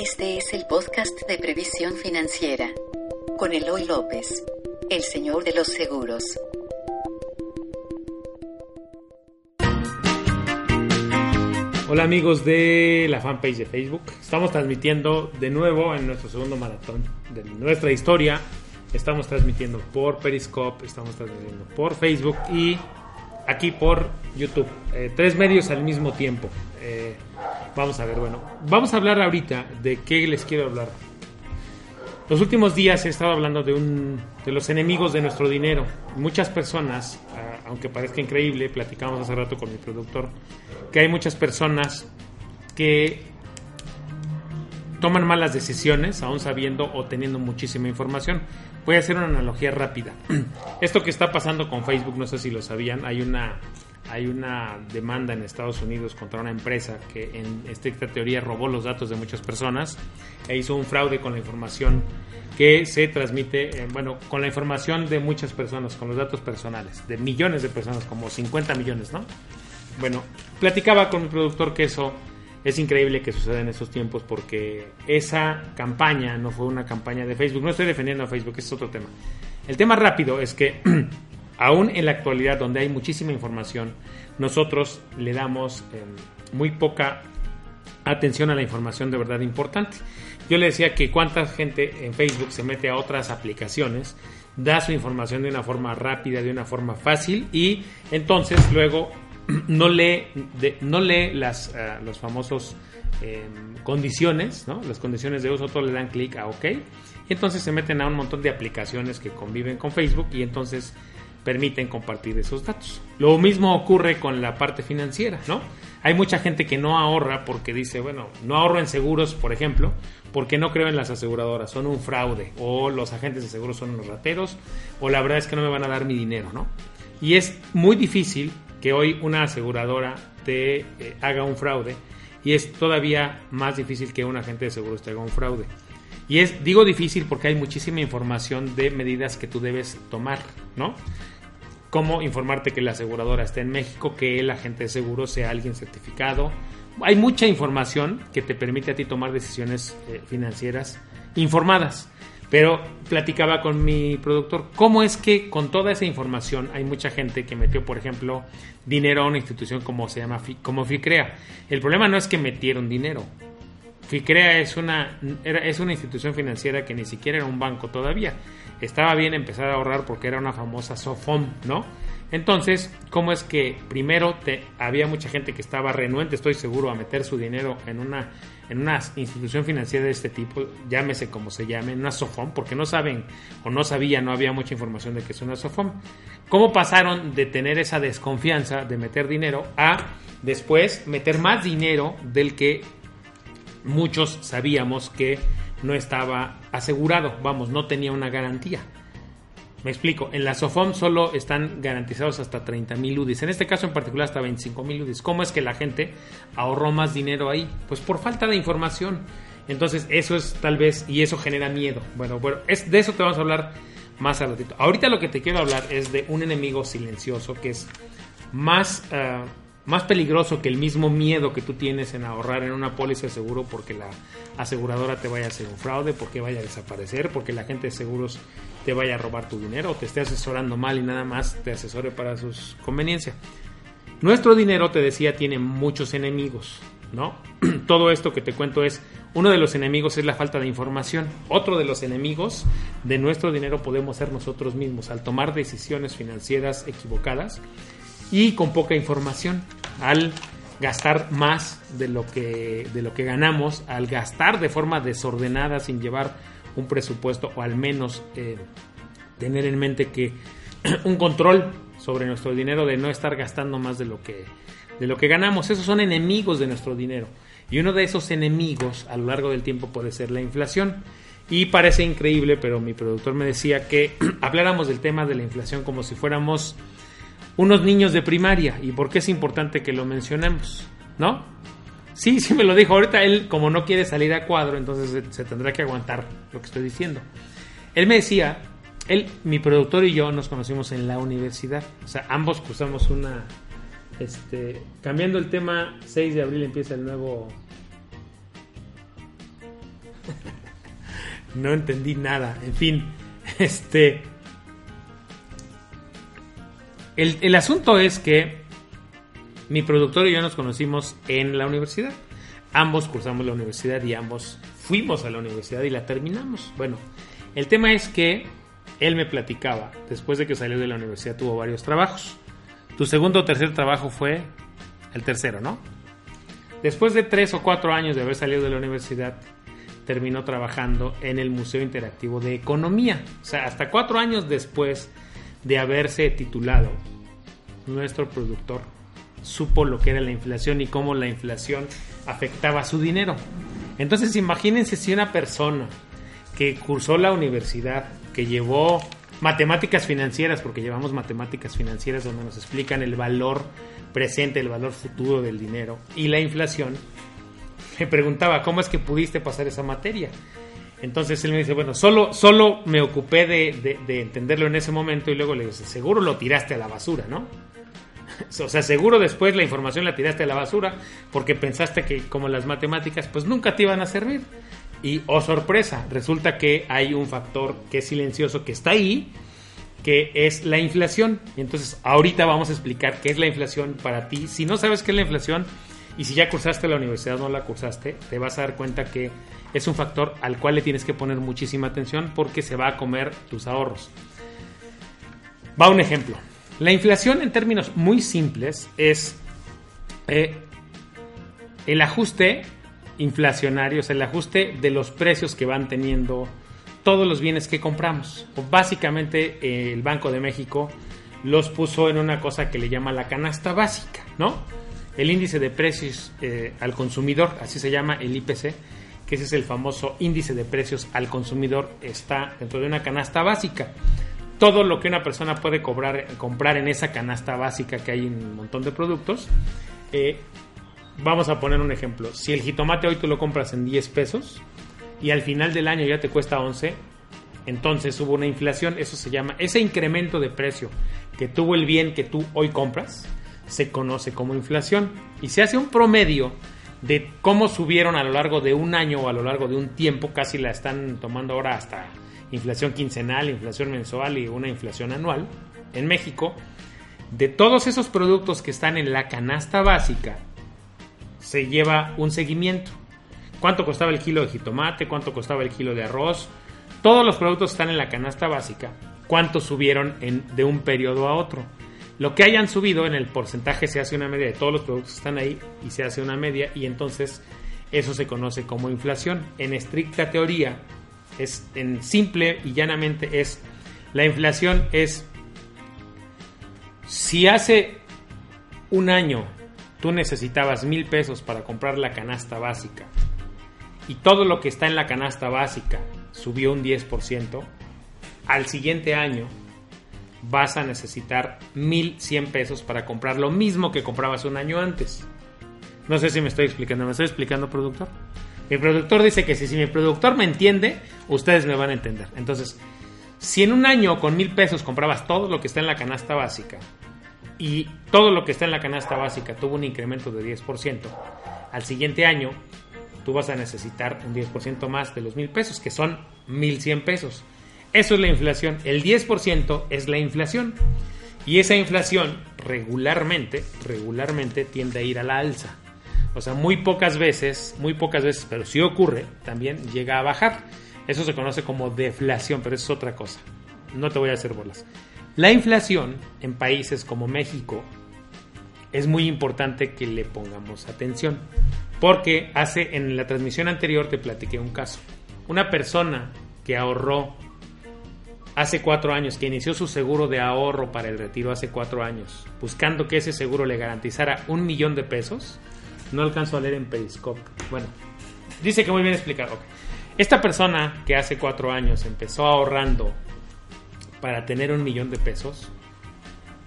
Este es el podcast de previsión financiera con Eloy López, el señor de los seguros. Hola amigos de la fanpage de Facebook. Estamos transmitiendo de nuevo en nuestro segundo maratón de nuestra historia. Estamos transmitiendo por Periscope, estamos transmitiendo por Facebook y aquí por YouTube. Eh, tres medios al mismo tiempo. Eh, vamos a ver, bueno, vamos a hablar ahorita de qué les quiero hablar. Los últimos días he estado hablando de, un, de los enemigos de nuestro dinero. Muchas personas, ah, aunque parezca increíble, platicamos hace rato con mi productor, que hay muchas personas que toman malas decisiones, aún sabiendo o teniendo muchísima información. Voy a hacer una analogía rápida. Esto que está pasando con Facebook, no sé si lo sabían, hay una hay una demanda en Estados Unidos contra una empresa que en estricta teoría robó los datos de muchas personas e hizo un fraude con la información que se transmite, eh, bueno, con la información de muchas personas, con los datos personales, de millones de personas, como 50 millones, ¿no? Bueno, platicaba con mi productor que eso es increíble que suceda en esos tiempos porque esa campaña no fue una campaña de Facebook. No estoy defendiendo a Facebook, ese es otro tema. El tema rápido es que aún en la actualidad donde hay muchísima información, nosotros le damos eh, muy poca atención a la información de verdad importante. Yo le decía que cuánta gente en Facebook se mete a otras aplicaciones, da su información de una forma rápida, de una forma fácil y entonces luego no lee, no las, eh, los famosos em, condiciones, ¿no? las condiciones de uso, todo le dan clic a OK y entonces se meten a un montón de aplicaciones que conviven con Facebook y entonces permiten compartir esos datos. Lo mismo ocurre con la parte financiera, ¿no? Hay mucha gente que no ahorra porque dice, bueno, no ahorro en seguros, por ejemplo, porque no creo en las aseguradoras, son un fraude, o los agentes de seguros son unos rateros, o la verdad es que no me van a dar mi dinero, ¿no? Y es muy difícil que hoy una aseguradora te eh, haga un fraude, y es todavía más difícil que un agente de seguros te haga un fraude. Y es, digo difícil porque hay muchísima información de medidas que tú debes tomar, ¿no? cómo informarte que la aseguradora está en México, que el agente de seguro sea alguien certificado. Hay mucha información que te permite a ti tomar decisiones eh, financieras informadas. Pero platicaba con mi productor, ¿cómo es que con toda esa información hay mucha gente que metió, por ejemplo, dinero a una institución como se llama como FICREA? El problema no es que metieron dinero. FICREA es una, es una institución financiera que ni siquiera era un banco todavía estaba bien empezar a ahorrar porque era una famosa SOFOM, ¿no? Entonces, ¿cómo es que primero te, había mucha gente que estaba renuente, estoy seguro, a meter su dinero en una, en una institución financiera de este tipo, llámese como se llame, una SOFOM, porque no saben o no sabían, no había mucha información de que es una SOFOM. ¿Cómo pasaron de tener esa desconfianza de meter dinero a después meter más dinero del que muchos sabíamos que no estaba asegurado, vamos, no tenía una garantía. Me explico, en la SOFOM solo están garantizados hasta 30 mil UDIs, en este caso en particular hasta 25 mil UDIs. ¿Cómo es que la gente ahorró más dinero ahí? Pues por falta de información. Entonces eso es tal vez, y eso genera miedo. Bueno, bueno, es, de eso te vamos a hablar más al ratito. Ahorita lo que te quiero hablar es de un enemigo silencioso que es más... Ah, más peligroso que el mismo miedo que tú tienes en ahorrar en una póliza de seguro porque la aseguradora te vaya a hacer un fraude, porque vaya a desaparecer, porque la gente de seguros te vaya a robar tu dinero o te esté asesorando mal y nada más te asesore para sus conveniencias. Nuestro dinero, te decía, tiene muchos enemigos, ¿no? Todo esto que te cuento es, uno de los enemigos es la falta de información. Otro de los enemigos de nuestro dinero podemos ser nosotros mismos al tomar decisiones financieras equivocadas y con poca información al gastar más de lo que de lo que ganamos al gastar de forma desordenada sin llevar un presupuesto o al menos eh, tener en mente que un control sobre nuestro dinero de no estar gastando más de lo que de lo que ganamos esos son enemigos de nuestro dinero Y uno de esos enemigos a lo largo del tiempo puede ser la inflación. Y parece increíble, pero mi productor me decía que habláramos del tema de la inflación como si fuéramos unos niños de primaria. ¿Y por qué es importante que lo mencionemos? ¿No? Sí, sí me lo dijo. Ahorita él, como no quiere salir a cuadro, entonces se, tendrá que aguantar lo que estoy diciendo. Él me decía, él, mi productor y yo nos conocimos en la universidad. O sea, ambos cursamos una... Este, cambiando el tema, 6 de abril empieza el nuevo... no entendí nada. En fin, este... El, asunto es que mi productor y yo nos conocimos en la universidad. Ambos cursamos la universidad y ambos fuimos a la universidad y la terminamos. Bueno, el tema es que él me platicaba, después de que salió de la universidad tuvo varios trabajos. Tu segundo o tercer trabajo fue el tercero, ¿no? Después de tres o cuatro años de haber salido de la universidad, terminó trabajando en el Museo Interactivo de Economía. O sea, hasta cuatro años después de haberse titulado, nuestro productor supo lo que era la inflación y cómo la inflación afectaba su dinero. Entonces imagínense si una persona que cursó la universidad, que llevó matemáticas financieras, porque llevamos matemáticas financieras donde nos explican el valor presente, el valor futuro del dinero y la inflación, me preguntaba, ¿cómo es que pudiste pasar esa materia? Entonces él me dice, bueno, solo, solo me ocupé de, de, de entenderlo en ese momento y luego le dice, seguro lo tiraste a la basura, ¿no? O sea, seguro después la información la tiraste a la basura porque pensaste que como las matemáticas pues nunca te iban a servir. Y, oh sorpresa, resulta que hay un factor que es silencioso que está ahí, que es la inflación. Entonces ahorita vamos a explicar qué es la inflación para ti. Si no sabes qué es la inflación y si ya cursaste la universidad o no la cursaste, te vas a dar cuenta que es un factor al cual le tienes que poner muchísima atención porque se va a comer tus ahorros. Va un ejemplo. La inflación en términos muy simples es eh, el ajuste inflacionario, es el ajuste de los precios que van teniendo todos los bienes que compramos. Básicamente eh, el Banco de México los puso en una cosa que le llama la canasta básica, ¿no? El índice de precios eh, al consumidor, así se llama el IPC, que ese es el famoso índice de precios al consumidor, está dentro de una canasta básica todo lo que una persona puede cobrar, comprar en esa canasta básica que hay en un montón de productos. Eh, vamos a poner un ejemplo. Si el jitomate hoy tú lo compras en 10 pesos y al final del año ya te cuesta 11, entonces hubo una inflación. Eso se llama, ese incremento de precio que tuvo el bien que tú hoy compras, se conoce como inflación. Y se hace un promedio de cómo subieron a lo largo de un año o a lo largo de un tiempo, casi la están tomando ahora hasta inflación quincenal, inflación mensual y una inflación anual en México, de todos esos productos que están en la canasta básica, se lleva un seguimiento. ¿Cuánto costaba el kilo de jitomate? ¿Cuánto costaba el kilo de arroz? Todos los productos están en la canasta básica. ¿Cuánto subieron de un periodo a otro? Lo que hayan subido en el porcentaje se hace una media de todos los productos que están ahí y se hace una media y entonces eso se conoce como inflación. En estricta teoría, es en simple y llanamente es la inflación es si hace un año tú necesitabas mil pesos para comprar la canasta básica y todo lo que está en la canasta básica subió un 10%, al siguiente año vas a necesitar 1100 pesos para comprar lo mismo que comprabas un año antes. No sé si me estoy explicando, ¿me estoy explicando, productor? Mi productor dice que si, si mi productor me entiende, ustedes me van a entender. Entonces, si en un año con mil pesos comprabas todo lo que está en la canasta básica y todo lo que está en la canasta básica tuvo un incremento de 10%, al siguiente año tú vas a necesitar un 10% más de los mil pesos, que son 1100 pesos. Eso es la inflación. El 10% es la inflación. Y esa inflación regularmente, regularmente tiende a ir a la alza. O sea, muy pocas veces, muy pocas veces, pero si ocurre, también llega a bajar. Eso se conoce como deflación, pero es otra cosa. No te voy a hacer bolas. La inflación en países como México es muy importante que le pongamos atención. Porque hace en la transmisión anterior te platiqué un caso. Una persona que ahorró hace cuatro años, que inició su seguro de ahorro para el retiro hace cuatro años, buscando que ese seguro le garantizara un millón de pesos, No alcanzo a leer en Periscope. Bueno, dice que muy bien explicado. Ok. Esta persona que hace cuatro años empezó ahorrando para tener un millón de pesos,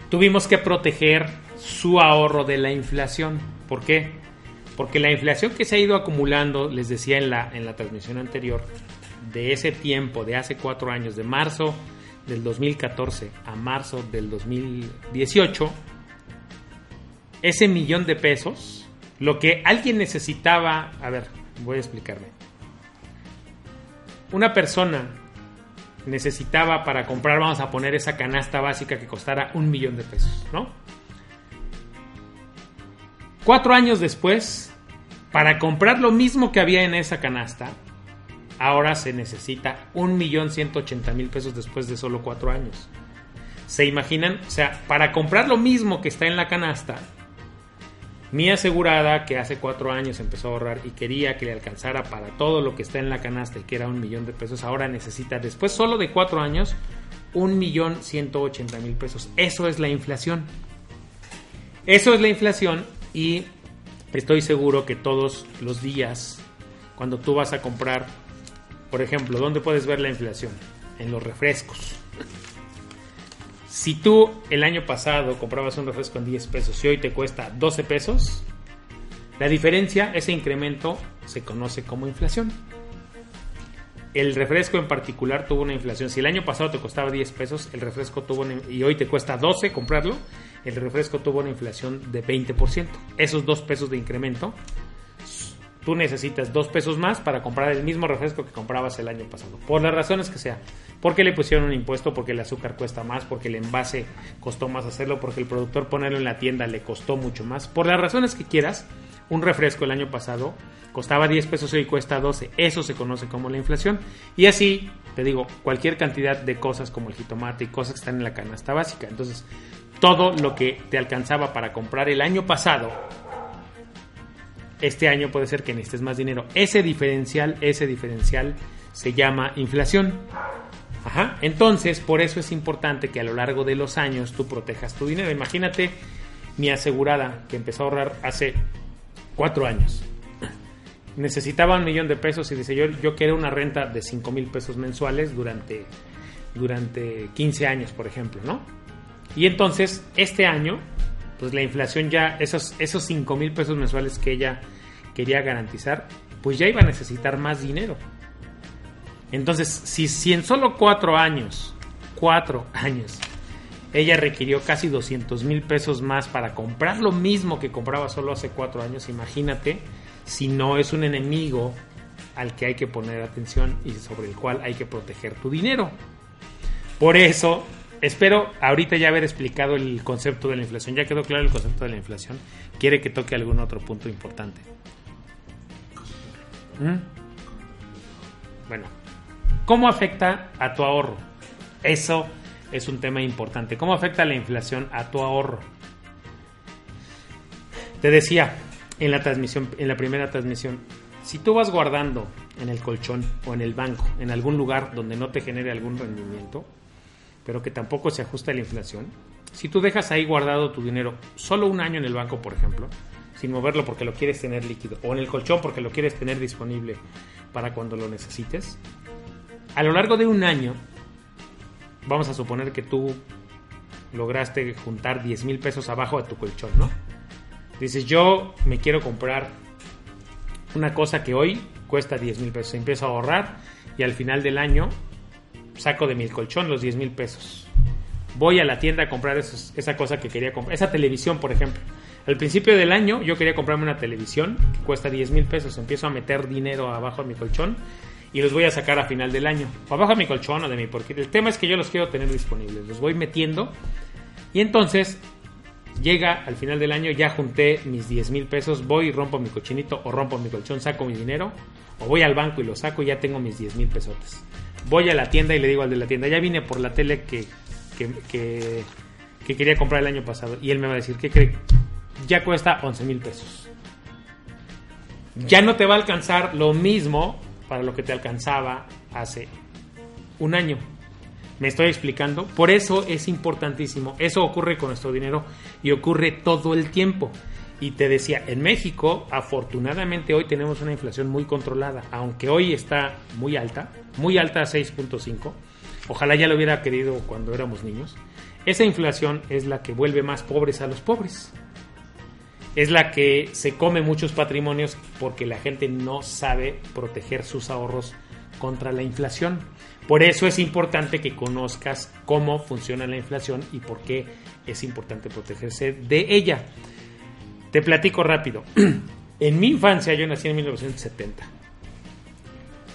tuvimos que proteger su ahorro de la inflación. ¿Por qué? Porque la inflación que se ha ido acumulando, les decía en la, en la transmisión anterior, de ese tiempo, de hace cuatro años, de marzo del 2014 a marzo del 2018, ese millón de pesos, lo que alguien necesitaba, a ver, voy a explicarme. Una persona necesitaba para comprar, vamos a poner esa canasta básica que costara un millón de pesos, ¿no? Cuatro años después, para comprar lo mismo que había en esa canasta, ahora se necesita un millón ciento ochenta mil pesos después de solo cuatro años. ¿Se imaginan? O sea, para comprar lo mismo que está en la canasta, mi asegurada, que hace cuatro años empezó a ahorrar y quería que le alcanzara para todo lo que está en la canasta y que era un millón de pesos, ahora necesita, después solo de cuatro años, un millón ciento ochenta mil pesos. Eso es la inflación. Eso es la inflación y estoy seguro que todos los días, cuando tú vas a comprar, por ejemplo, ¿dónde puedes ver la inflación? En los refrescos. Si tú el año pasado comprabas un refresco en 10 pesos y hoy te cuesta 12 pesos, la diferencia, ese incremento, se conoce como inflación. El refresco en particular tuvo una inflación. Si el año pasado te costaba 10 pesos, el refresco tuvo y hoy te cuesta 12 comprarlo, el refresco tuvo una inflación de 20%. Esos 2 pesos de incremento, tú necesitas 2 pesos más para comprar el mismo refresco que comprabas el año pasado. Por las razones que sea. Porque le pusieron un impuesto, porque el azúcar cuesta más, porque el envase costó más hacerlo, porque el productor ponerlo en la tienda le costó mucho más. Por las razones que quieras, un refresco el año pasado costaba 10 pesos y cuesta 12. Eso se conoce como la inflación. Y así, te digo, cualquier cantidad de cosas como el jitomate y cosas que están en la canasta básica. Entonces, todo lo que te alcanzaba para comprar el año pasado, este año puede ser que necesites más dinero. Ese diferencial, ese diferencial se llama inflación. Ajá. Entonces, por eso es importante que a lo largo de los años tú protejas tu dinero. Imagínate mi asegurada que empezó a ahorrar hace cuatro años. Necesitaba un millón de pesos y dice yo, yo quiero una renta de 5 mil pesos mensuales durante, durante 15 años, por ejemplo, ¿no? Y entonces, este año, pues la inflación ya, esos, esos 5 mil pesos mensuales que ella quería garantizar, pues ya iba a necesitar más dinero. Entonces, si, si en solo cuatro años, cuatro años, ella requirió casi 200 mil pesos más para comprar lo mismo que compraba solo hace cuatro años, imagínate si no es un enemigo al que hay que poner atención y sobre el cual hay que proteger tu dinero. Por eso, espero ahorita ya haber explicado el concepto de la inflación. ¿Ya quedó claro el concepto de la inflación? ¿Quiere que toque algún otro punto importante? ¿Mm? Bueno, ¿cómo afecta a tu ahorro? Eso es un tema importante. ¿Cómo afecta la inflación a tu ahorro? Te decía en la transmisión, en la primera transmisión, si tú vas guardando en el colchón o en el banco, en algún lugar donde no te genere algún rendimiento, pero que tampoco se ajusta a la inflación, si tú dejas ahí guardado tu dinero solo un año en el banco, por ejemplo, sin moverlo porque lo quieres tener líquido, o en el colchón porque lo quieres tener disponible para cuando lo necesites, a lo largo de un año, vamos a suponer que tú lograste juntar 10 mil pesos abajo de tu colchón, ¿no? Dices, yo me quiero comprar una cosa que hoy cuesta 10 mil pesos. Empiezo a ahorrar y al final del año saco de mi colchón los 10 mil pesos. Voy a la tienda a comprar esa cosa que quería comprar. Esa televisión, por ejemplo. Al principio del año yo quería comprarme una televisión que cuesta 10 mil pesos. Empiezo a meter dinero abajo de mi colchón y los voy a sacar a final del año. O abajo de mi colchón o de mi... Porque el tema es que yo los quiero tener disponibles. Los voy metiendo y entonces llega al final del año, ya junté mis 10 mil pesos, voy y rompo mi cochinito o rompo mi colchón, saco mi dinero, o voy al banco y lo saco y ya tengo mis 10 mil pesotes. Voy a la tienda y le digo al de la tienda, ya vine por la tele que, que, que, que quería comprar el año pasado. Y él me va a decir, ¿qué cree? Ya cuesta 11 mil pesos. Ya no te va a alcanzar lo mismo para lo que te alcanzaba hace un año. ¿Me estoy explicando? Por eso es importantísimo. Eso ocurre con nuestro dinero y ocurre todo el tiempo. Y te decía, en México, afortunadamente hoy tenemos una inflación muy controlada, aunque hoy está muy alta, muy alta a 6.5. Ojalá ya lo hubiera querido cuando éramos niños. Esa inflación es la que vuelve más pobres a los pobres. Es la que se come muchos patrimonios porque la gente no sabe proteger sus ahorros contra la inflación. Por eso es importante que conozcas cómo funciona la inflación y por qué es importante protegerse de ella. Te platico rápido. En mi infancia, yo nací en 1970.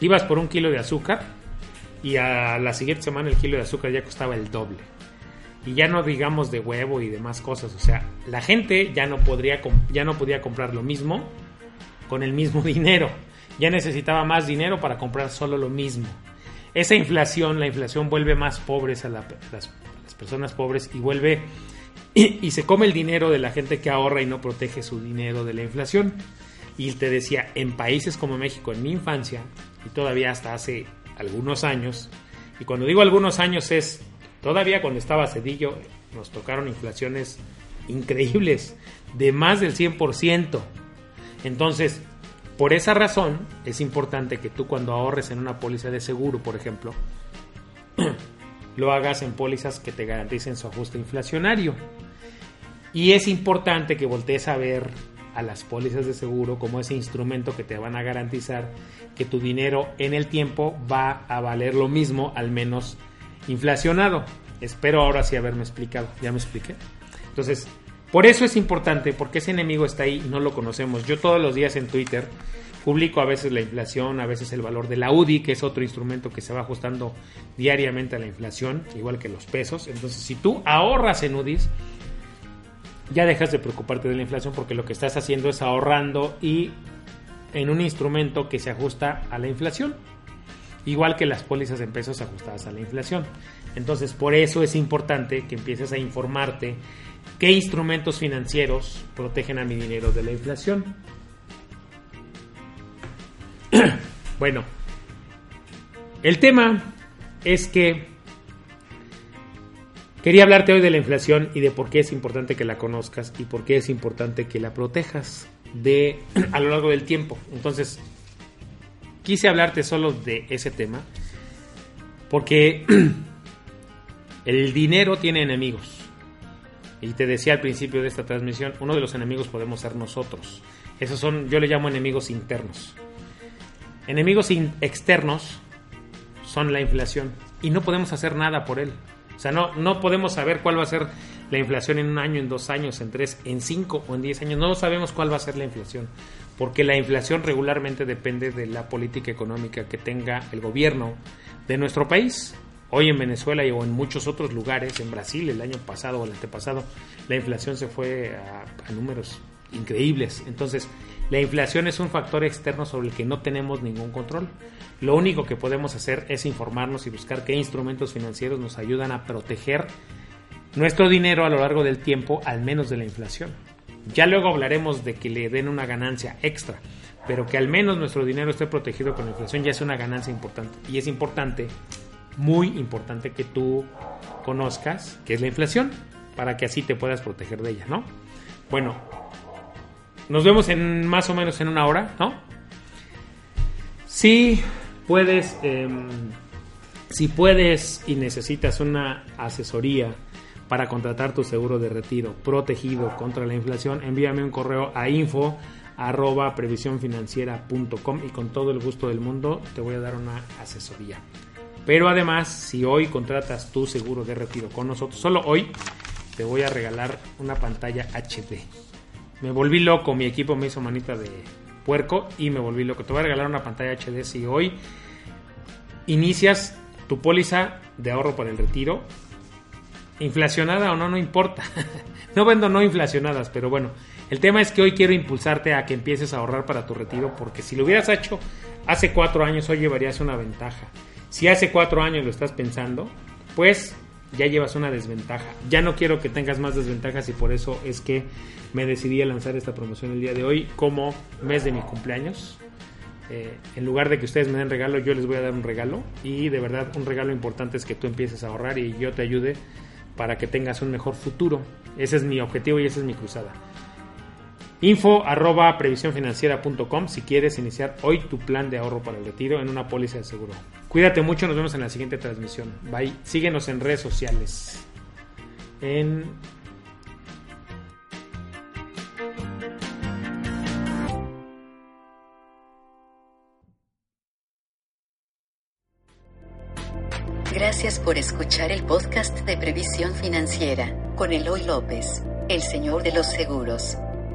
Ibas por un kilo de azúcar y a la siguiente semana el kilo de azúcar ya costaba el doble. Y ya no digamos de huevo y demás cosas. O sea, la gente ya no, podría, ya no podía comprar lo mismo con el mismo dinero. Ya necesitaba más dinero para comprar solo lo mismo. Esa inflación, la inflación vuelve más pobres a las, las personas pobres y vuelve y, se come el dinero de la gente que ahorra y no protege su dinero de la inflación. Y te decía, en países como México, en mi infancia, y todavía hasta hace algunos años, y cuando digo algunos años es todavía cuando estaba Cedillo, nos tocaron inflaciones increíbles, de más del 100%. Entonces, por esa razón, es importante que tú cuando ahorres en una póliza de seguro, por ejemplo, lo hagas en pólizas que te garanticen su ajuste inflacionario. Y es importante que voltees a ver a las pólizas de seguro como ese instrumento que te van a garantizar que tu dinero en el tiempo va a valer lo mismo, al menos inflacionado. Espero ahora sí haberme explicado. ¿Ya me expliqué? Entonces, por eso es importante, porque ese enemigo está ahí y no lo conocemos. Yo todos los días en Twitter publico a veces la inflación, a veces el valor de la UDI, que es otro instrumento que se va ajustando diariamente a la inflación, igual que los pesos. Entonces, si tú ahorras en UDIs, ya dejas de preocuparte de la inflación porque lo que estás haciendo es ahorrando y en un instrumento que se ajusta a la inflación. Igual que las pólizas en pesos ajustadas a la inflación. Entonces, por eso es importante que empieces a informarte qué instrumentos financieros protegen a mi dinero de la inflación. bueno, el tema es que Quería hablarte hoy de la inflación y de por qué es importante que la conozcas y por qué es importante que la protejas de a lo largo del tiempo. Entonces, quise hablarte solo de ese tema porque el dinero tiene enemigos. Y te decía al principio de esta transmisión, uno de los enemigos podemos ser nosotros. Esos son, yo le llamo enemigos internos. Enemigos externos son la inflación y no podemos hacer nada por él. O sea, no, no podemos saber cuál va a ser la inflación en un año, en dos años, en tres, en cinco o en diez años. No sabemos cuál va a ser la inflación, porque la inflación regularmente depende de la política económica que tenga el gobierno de nuestro país. Hoy en Venezuela y o en muchos otros lugares, en Brasil el año pasado o el antepasado, la inflación se fue a, a números increíbles. Entonces, la inflación es un factor externo sobre el que no tenemos ningún control. Lo único que podemos hacer es informarnos y buscar qué instrumentos financieros nos ayudan a proteger nuestro dinero a lo largo del tiempo, al menos de la inflación. Ya luego hablaremos de que le den una ganancia extra, pero que al menos nuestro dinero esté protegido con la inflación ya es una ganancia importante. Y es importante, muy importante que tú conozcas qué es la inflación, para que así te puedas proteger de ella, ¿no? Bueno, nos vemos en más o menos en una hora, ¿no? Sí, puedes, em, si puedes y necesitas una asesoría para contratar tu seguro de retiro protegido contra la inflación, envíame un correo a info y con todo el gusto del mundo te voy a dar una asesoría. Pero además, si hoy contratas tu seguro de retiro con nosotros, solo hoy te voy a regalar una pantalla HD. Me volví loco, mi equipo me hizo manita de puerco y me volví loco. Te voy a regalar una pantalla HD si hoy inicias tu póliza de ahorro para el retiro. Inflacionada o no, no importa. no vendo no inflacionadas, pero bueno. El tema es que hoy quiero impulsarte a que empieces a ahorrar para tu retiro, porque si lo hubieras hecho hace cuatro años, hoy llevarías una ventaja. Si hace cuatro años lo estás pensando, pues ya llevas una desventaja. Ya no quiero que tengas más desventajas y por eso es que me decidí a lanzar esta promoción el día de hoy como mes de mi cumpleaños. Eh, en lugar de que ustedes me den regalo, yo les voy a dar un regalo. Y de verdad, un regalo importante es que tú empieces a ahorrar y yo te ayude para que tengas un mejor futuro. Ese es mi objetivo y esa es mi cruzada. Info arroba previsiónfinanciera.com si quieres iniciar hoy tu plan de ahorro para el retiro en una póliza de seguro. Cuídate mucho, nos vemos en la siguiente transmisión. Bye. Síguenos en redes sociales. En Gracias por escuchar el podcast de Previsión Financiera con Eloy López, el señor de los seguros.